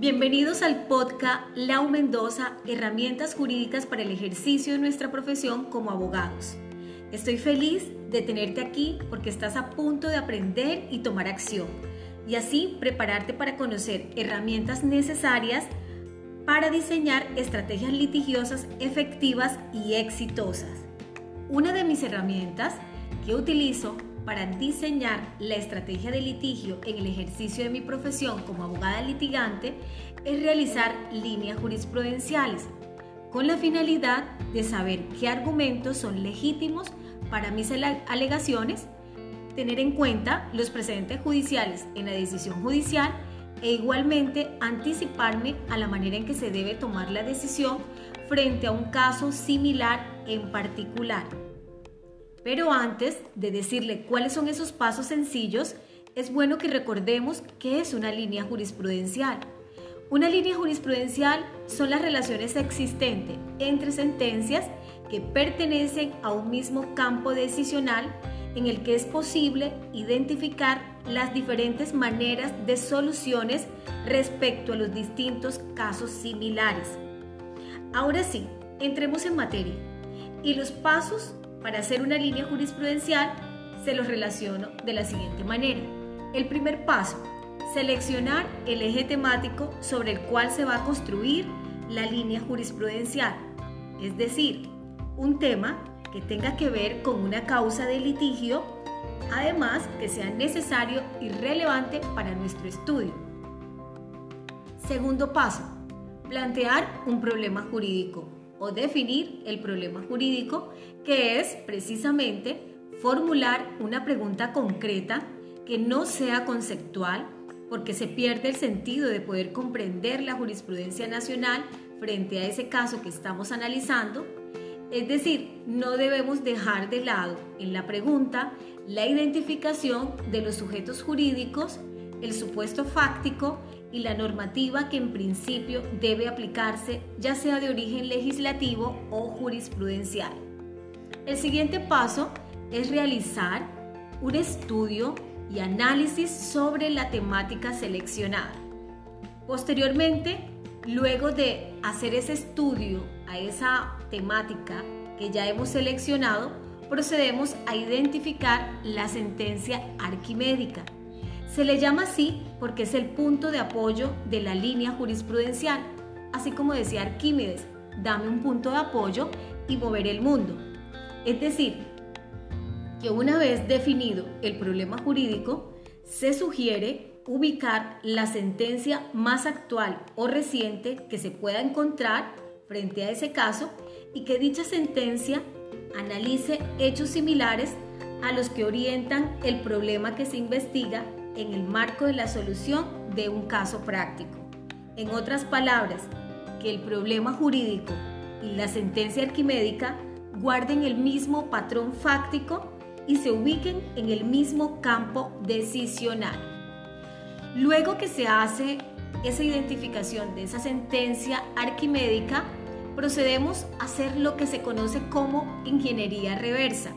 Bienvenidos al podcast Lau Mendoza, herramientas jurídicas para el ejercicio de nuestra profesión como abogados. Estoy feliz de tenerte aquí porque estás a punto de aprender y tomar acción y así prepararte para conocer herramientas necesarias para diseñar estrategias litigiosas efectivas y exitosas. Una de mis herramientas que utilizo para diseñar la estrategia de litigio en el ejercicio de mi profesión como abogada litigante es realizar líneas jurisprudenciales con la finalidad de saber qué argumentos son legítimos para mis alegaciones, tener en cuenta los precedentes judiciales en la decisión judicial e igualmente anticiparme a la manera en que se debe tomar la decisión frente a un caso similar en particular. Pero antes de decirle cuáles son esos pasos sencillos, es bueno que recordemos qué es una línea jurisprudencial. Una línea jurisprudencial son las relaciones existentes entre sentencias que pertenecen a un mismo campo decisional en el que es posible identificar las diferentes maneras de soluciones respecto a los distintos casos similares. Ahora sí, entremos en materia. Y los pasos para hacer una línea jurisprudencial se los relaciono de la siguiente manera. El primer paso, seleccionar el eje temático sobre el cual se va a construir la línea jurisprudencial, es decir, un tema que tenga que ver con una causa de litigio, además que sea necesario y relevante para nuestro estudio. Segundo paso, plantear un problema jurídico o definir el problema jurídico, que es precisamente formular una pregunta concreta que no sea conceptual, porque se pierde el sentido de poder comprender la jurisprudencia nacional frente a ese caso que estamos analizando. Es decir, no debemos dejar de lado en la pregunta la identificación de los sujetos jurídicos, el supuesto fáctico y la normativa que en principio debe aplicarse ya sea de origen legislativo o jurisprudencial. El siguiente paso es realizar un estudio y análisis sobre la temática seleccionada. Posteriormente, luego de hacer ese estudio a esa temática que ya hemos seleccionado, procedemos a identificar la sentencia arquimédica se le llama así porque es el punto de apoyo de la línea jurisprudencial, así como decía Arquímedes, dame un punto de apoyo y moveré el mundo. Es decir, que una vez definido el problema jurídico, se sugiere ubicar la sentencia más actual o reciente que se pueda encontrar frente a ese caso y que dicha sentencia analice hechos similares a los que orientan el problema que se investiga en el marco de la solución de un caso práctico. En otras palabras, que el problema jurídico y la sentencia arquimédica guarden el mismo patrón fáctico y se ubiquen en el mismo campo decisional. Luego que se hace esa identificación de esa sentencia arquimédica, procedemos a hacer lo que se conoce como ingeniería reversa,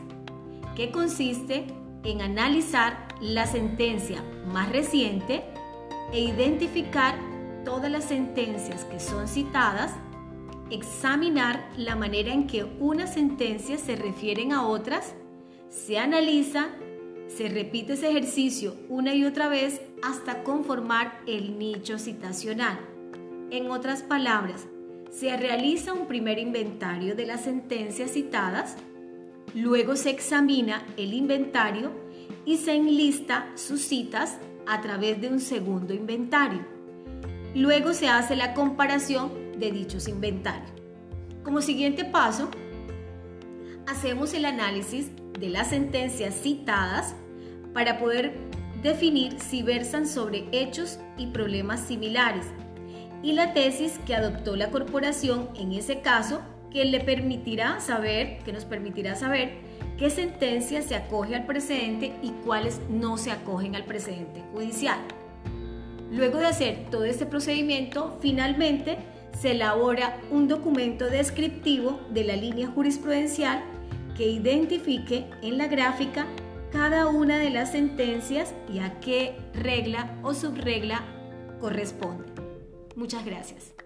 que consiste en analizar la sentencia más reciente e identificar todas las sentencias que son citadas, examinar la manera en que unas sentencias se refieren a otras, se analiza, se repite ese ejercicio una y otra vez hasta conformar el nicho citacional. En otras palabras, se realiza un primer inventario de las sentencias citadas, luego se examina el inventario y se enlista sus citas a través de un segundo inventario. Luego se hace la comparación de dichos inventarios. Como siguiente paso, hacemos el análisis de las sentencias citadas para poder definir si versan sobre hechos y problemas similares y la tesis que adoptó la corporación en ese caso que le permitirá saber, que nos permitirá saber qué sentencia se acoge al precedente y cuáles no se acogen al precedente judicial. Luego de hacer todo este procedimiento, finalmente se elabora un documento descriptivo de la línea jurisprudencial que identifique en la gráfica cada una de las sentencias y a qué regla o subregla corresponde. Muchas gracias.